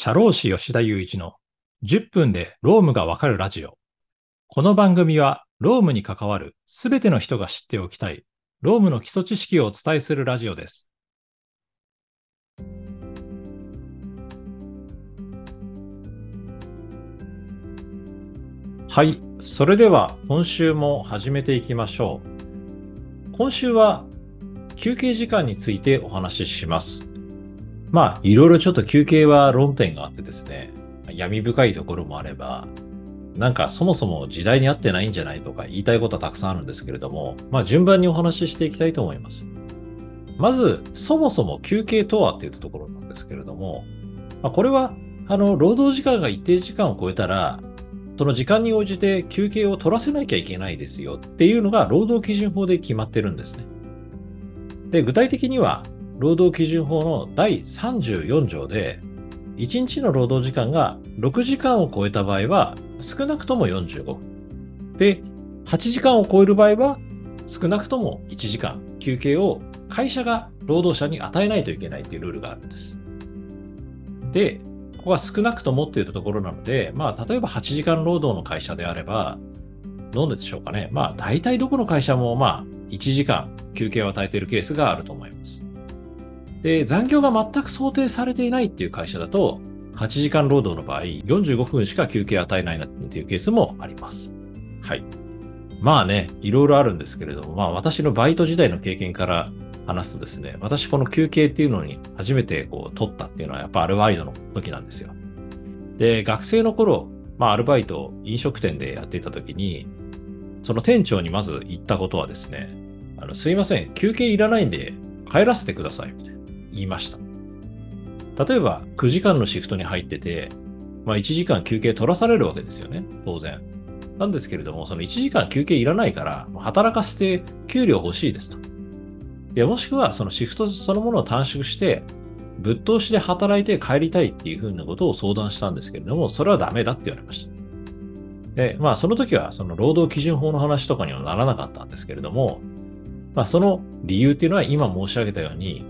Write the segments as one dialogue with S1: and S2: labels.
S1: 社労士吉田雄一の10分でロームがわかるラジオ。この番組はロームに関わるすべての人が知っておきたいロームの基礎知識をお伝えするラジオです。はい。それでは今週も始めていきましょう。今週は休憩時間についてお話しします。まあ、いろいろちょっと休憩は論点があってですね、闇深いところもあれば、なんかそもそも時代に合ってないんじゃないとか言いたいことはたくさんあるんですけれども、まあ順番にお話ししていきたいと思います。まず、そもそも休憩とはっていったところなんですけれども、まあ、これは、あの、労働時間が一定時間を超えたら、その時間に応じて休憩を取らせなきゃいけないですよっていうのが労働基準法で決まってるんですね。で、具体的には、労働基準法の第34条で、1日の労働時間が6時間を超えた場合は、少なくとも45分。で、8時間を超える場合は、少なくとも1時間休憩を会社が労働者に与えないといけないというルールがあるんです。で、ここは少なくともっていったところなので、まあ、例えば8時間労働の会社であれば、どうでしょうかね。まあ、大体どこの会社も、まあ、1時間休憩を与えているケースがあると思います。で、残業が全く想定されていないっていう会社だと、8時間労働の場合、45分しか休憩与えないなっていうケースもあります。はい。まあね、いろいろあるんですけれども、まあ私のバイト時代の経験から話すとですね、私この休憩っていうのに初めてこう取ったっていうのはやっぱアルバイトの時なんですよ。で、学生の頃、まあアルバイト飲食店でやっていた時に、その店長にまず言ったことはですね、あのすいません、休憩いらないんで帰らせてくださいみたいな言いました。例えば9時間のシフトに入ってて、まあ1時間休憩取らされるわけですよね、当然。なんですけれども、その1時間休憩いらないから、働かせて給料欲しいですと。いや、もしくはそのシフトそのものを短縮して、ぶっ通しで働いて帰りたいっていうふうなことを相談したんですけれども、それはダメだって言われました。で、まあその時はその労働基準法の話とかにはならなかったんですけれども、まあその理由っていうのは今申し上げたように、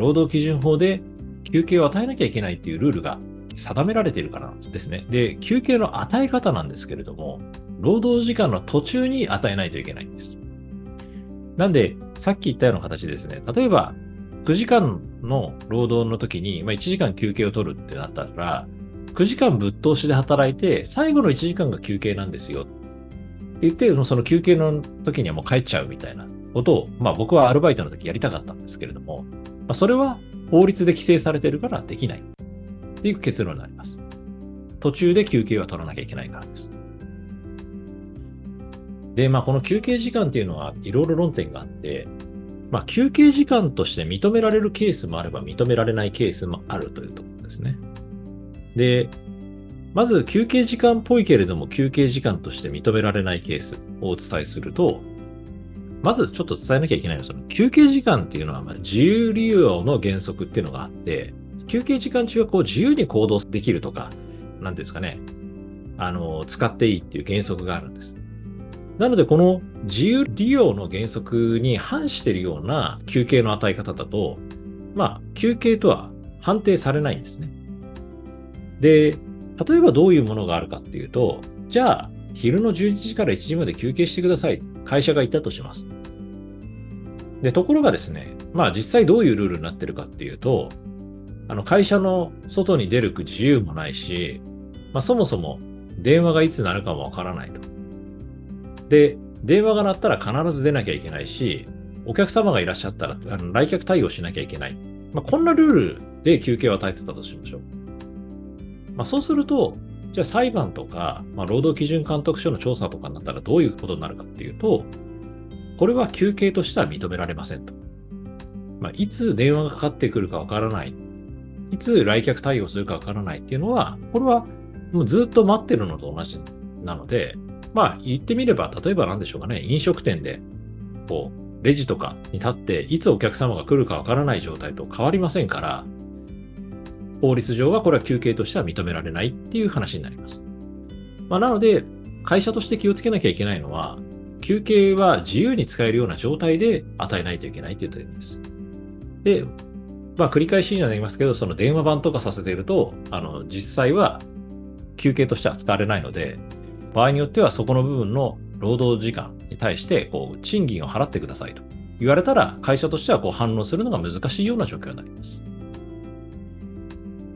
S1: 労働基準法で休憩を与えなきゃいけないっていうルールが定められているからなんですね。で、休憩の与え方なんですけれども、労働時間の途中に与えないといけないんです。なんで、さっき言ったような形ですね、例えば、9時間の労働の時に、まあ、1時間休憩を取るってなったら、9時間ぶっ通しで働いて、最後の1時間が休憩なんですよ。って言って、その休憩の時にはもう帰っちゃうみたいなことを、まあ僕はアルバイトの時やりたかったんですけれども、あ、それは法律で規制されてるからできない。っていう結論になります。途中で休憩は取らなきゃいけないからです。で、まあこの休憩時間っていうのはいろいろ論点があって、まあ休憩時間として認められるケースもあれば認められないケースもあるというところですね。で、まず休憩時間っぽいけれども休憩時間として認められないケースをお伝えすると、まずちょっと伝えなきゃいけないのは、その休憩時間っていうのはまあ自由利用の原則っていうのがあって、休憩時間中はこう自由に行動できるとか、なんていうんですかね、あの、使っていいっていう原則があるんです。なので、この自由利用の原則に反しているような休憩の与え方だと、まあ、休憩とは判定されないんですね。で、例えばどういうものがあるかっていうと、じゃあ、昼の12時から1時まで休憩してください。会社が言ったとします。で、ところがですね、まあ実際どういうルールになってるかっていうと、あの会社の外に出る自由もないし、まあそもそも電話がいつ鳴るかもわからないと。で、電話が鳴ったら必ず出なきゃいけないし、お客様がいらっしゃったらあの来客対応しなきゃいけない。まあこんなルールで休憩を与えてたとしましょう。まあそうすると、じゃあ裁判とか、まあ、労働基準監督署の調査とかになったらどういうことになるかっていうと、これは休憩としては認められませんと。まあ、いつ電話がかかってくるかわからない。いつ来客対応するかわからないっていうのは、これはもうずっと待ってるのと同じなので、まあ言ってみれば、例えば何でしょうかね、飲食店で、こう、レジとかに立って、いつお客様が来るかわからない状態と変わりませんから、法律上はこれは休憩としては認められないっていう話になります。まあ、なので、会社として気をつけなきゃいけないのは、休憩は自由に使えるような状態で与えないといけないという点です。で、まあ繰り返しにはなりますけど、その電話番とかさせていると、あの、実際は休憩としては使われないので、場合によってはそこの部分の労働時間に対して、こう、賃金を払ってくださいと言われたら、会社としてはこう反応するのが難しいような状況になります。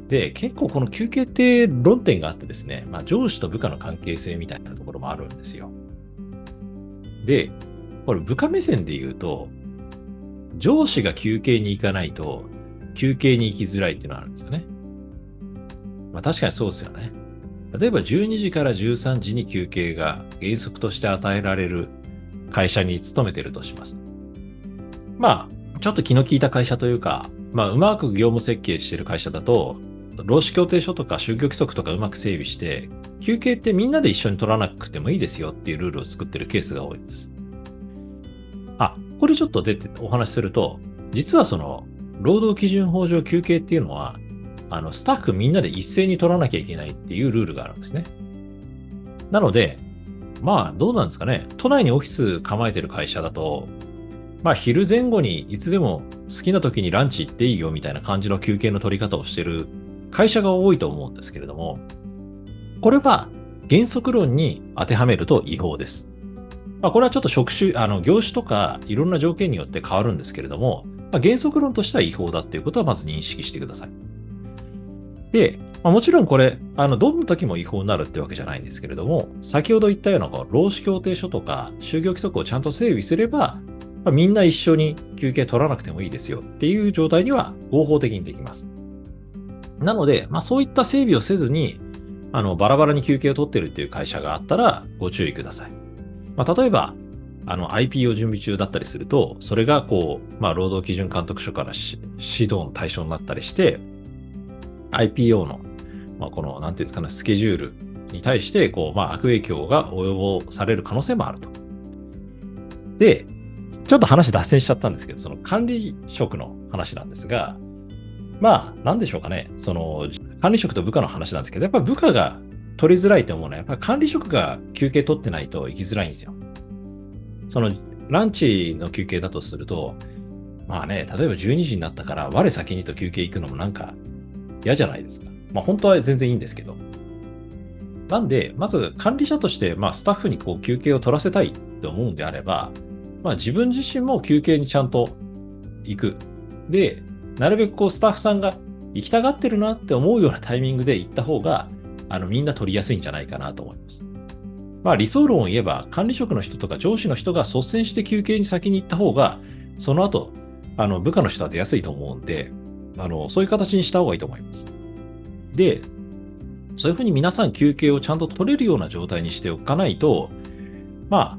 S1: で、結構この休憩って論点があってですね、まあ、上司と部下の関係性みたいなところもあるんですよ。で、これ部下目線で言うと、上司が休憩に行かないと、休憩に行きづらいっていうのがあるんですよね。まあ確かにそうですよね。例えば12時から13時に休憩が原則として与えられる会社に勤めてるとします。まあ、ちょっと気の利いた会社というか、まあ、うまく業務設計してる会社だと、労使協定書とか就業規則とかうまく整備して、休憩ってみんなで一緒に取らなくてもいいですよっていうルールを作ってるケースが多いです。あ、これちょっと出てお話しすると、実はその、労働基準法上休憩っていうのは、あの、スタッフみんなで一斉に取らなきゃいけないっていうルールがあるんですね。なので、まあ、どうなんですかね。都内にオフィス構えてる会社だと、まあ、昼前後にいつでも好きな時にランチ行っていいよみたいな感じの休憩の取り方をしてる会社が多いと思うんですけれども、これは原則論に当てはめると違法です。まあ、これはちょっと職種、あの、業種とかいろんな条件によって変わるんですけれども、まあ、原則論としては違法だっていうことはまず認識してください。で、まあ、もちろんこれ、あの、どんな時も違法になるってわけじゃないんですけれども、先ほど言ったようなこう労使協定書とか就業規則をちゃんと整備すれば、ま、みんな一緒に休憩取らなくてもいいですよっていう状態には合法的にできます。なので、まあ、そういった整備をせずに、あの、バラバラに休憩を取ってるっていう会社があったらご注意ください。まあ、例えば、あの、IPO 準備中だったりすると、それがこう、まあ、労働基準監督署から指導の対象になったりして、IPO の、まあ、この、なんていうんですかね、スケジュールに対して、こう、まあ、悪影響が及ぼされる可能性もあると。で、ちょっと話脱線しちゃったんですけど、その管理職の話なんですが、まあ、なんでしょうかね。その、管理職と部下の話なんですけど、やっぱり部下が取りづらいと思うのは、やっぱり管理職が休憩取ってないと行きづらいんですよ。その、ランチの休憩だとすると、まあね、例えば12時になったから、我先にと休憩行くのもなんか嫌じゃないですか。まあ本当は全然いいんですけど。なんで、まず管理者として、まあスタッフにこう休憩を取らせたいと思うんであれば、まあ自分自身も休憩にちゃんと行く。で、なるべくこうスタッフさんが行きたがってるなって思うようなタイミングで行った方が、あのみんな取りやすいんじゃないかなと思います。まあ理想論を言えば、管理職の人とか上司の人が率先して休憩に先に行った方が、その後、あの部下の人は出やすいと思うんで、あのそういう形にした方がいいと思います。で、そういうふうに皆さん休憩をちゃんと取れるような状態にしておかないと、まあ、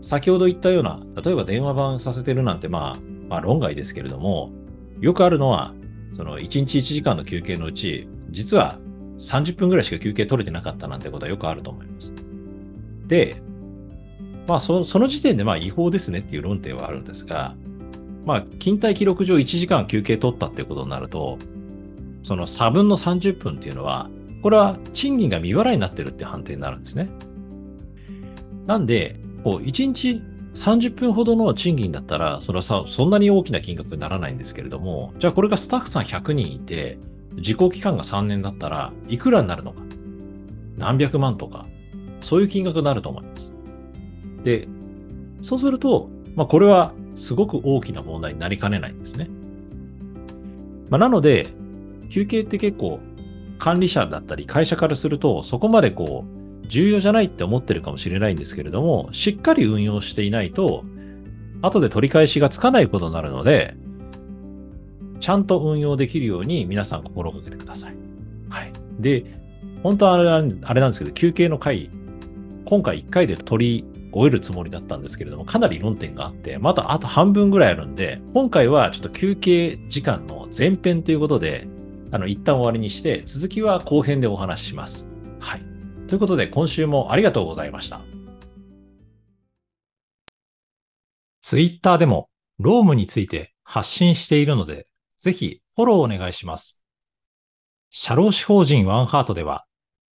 S1: 先ほど言ったような、例えば電話番させてるなんて、まあ、まあ論外ですけれども、よくあるのは、その1日1時間の休憩のうち、実は30分ぐらいしか休憩取れてなかったなんてことはよくあると思います。で、まあその時点でまあ違法ですねっていう論点はあるんですが、まあ勤怠記録上1時間休憩取ったっていうことになると、その差分の30分っていうのは、これは賃金が未払いになってるって判定になるんですね。なんで、こう1日30分ほどの賃金だったら、それはさ、そんなに大きな金額にならないんですけれども、じゃあこれがスタッフさん100人いて、時効期間が3年だったらいくらになるのか？何百万とか、そういう金額になると思います。で、そうすると、まあこれはすごく大きな問題になりかねないんですね。まあ、なので、休憩って結構管理者だったり会社からすると、そこまでこう、重要じゃないって思ってるかもしれないんですけれども、しっかり運用していないと、後で取り返しがつかないことになるので、ちゃんと運用できるように皆さん心がけてください。はい。で、本当はあれあれなんですけど、休憩の回、今回1回で取り終えるつもりだったんですけれども、かなり論点があって、またあと半分ぐらいあるんで、今回はちょっと休憩時間の前編ということで、あの、一旦終わりにして、続きは後編でお話しします。はい。ということで、今週もありがとうございました。ツイッターでも、ロームについて発信しているので、ぜひフォローお願いします。社労士法人ワンハートでは、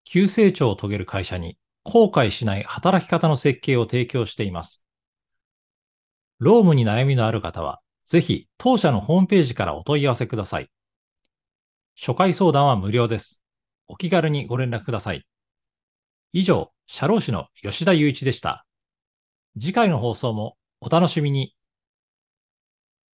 S1: 急成長を遂げる会社に後悔しない働き方の設計を提供しています。ロームに悩みのある方は、ぜひ当社のホームページからお問い合わせください。初回相談は無料です。お気軽にご連絡ください。以上、社労士の吉田祐一でした。次回の放送もお楽しみに。